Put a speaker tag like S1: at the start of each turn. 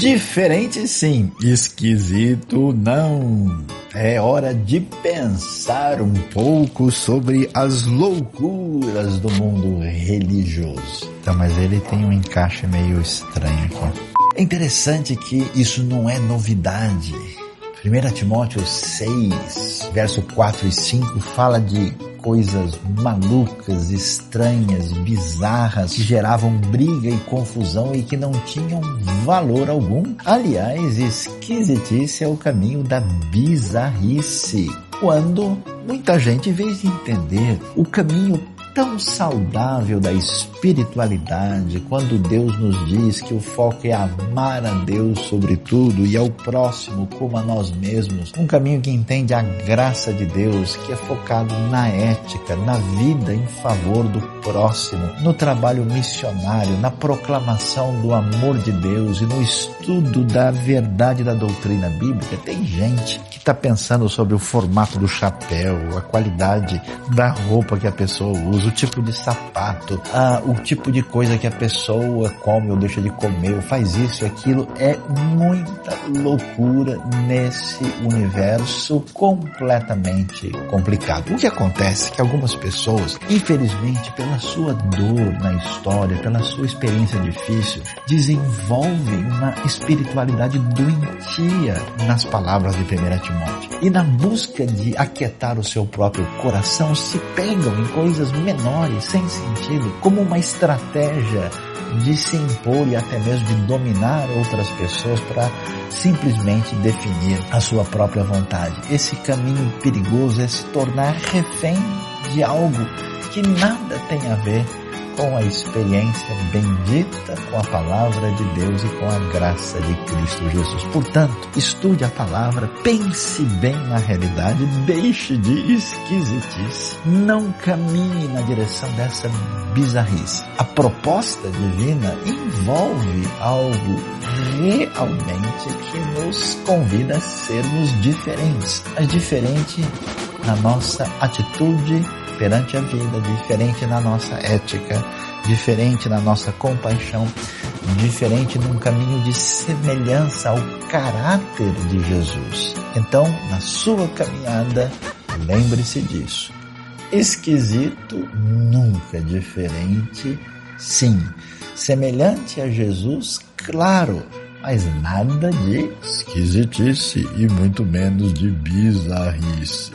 S1: Diferente sim, esquisito não. É hora de pensar um pouco sobre as loucuras do mundo religioso. Então, mas ele tem um encaixe meio estranho aqui. É interessante que isso não é novidade. 1 Timóteo 6, verso 4 e 5 fala de coisas malucas, estranhas, bizarras, que geravam briga e confusão e que não tinham valor algum. Aliás, esquisitice é o caminho da bizarrice. Quando muita gente, em vez de entender o caminho tão saudável da espiritualidade, quando Deus nos diz que o foco é amar a Deus sobre tudo e ao próximo como a nós mesmos, um caminho que entende a graça de Deus, que é focado na ética, na vida em favor do próximo, no trabalho missionário, na proclamação do amor de Deus e no estudo da verdade da doutrina bíblica. Tem gente que está pensando sobre o formato do chapéu, a qualidade da roupa que a pessoa usa, o tipo de sapato, ah, o tipo de coisa que a pessoa come ou deixa de comer, ou faz isso e aquilo. É muita loucura nesse universo completamente complicado. O que acontece é que algumas pessoas, infelizmente, pela sua dor na história, pela sua experiência difícil, desenvolvem uma espiritualidade doentia nas palavras de 1 Timóteo. E na busca de aquietar o seu próprio coração, se pegam em coisas menores, sem sentido, como uma estratégia de se impor e até mesmo de dominar outras pessoas para simplesmente definir a sua própria vontade. Esse caminho perigoso é se tornar refém de algo que nada tem a ver com a experiência bendita com a palavra de Deus e com a graça de Cristo Jesus. Portanto, estude a palavra, pense bem na realidade, deixe de esquisitice, não caminhe na direção dessa bizarrice. A proposta divina envolve algo realmente que nos convida a sermos diferentes, mas diferente na nossa atitude perante a vida, diferente na nossa ética, diferente na nossa compaixão, diferente num caminho de semelhança ao caráter de Jesus. Então, na sua caminhada, lembre-se disso. Esquisito, nunca diferente, sim. Semelhante a Jesus, claro, mas nada de esquisitice e muito menos de bizarrice.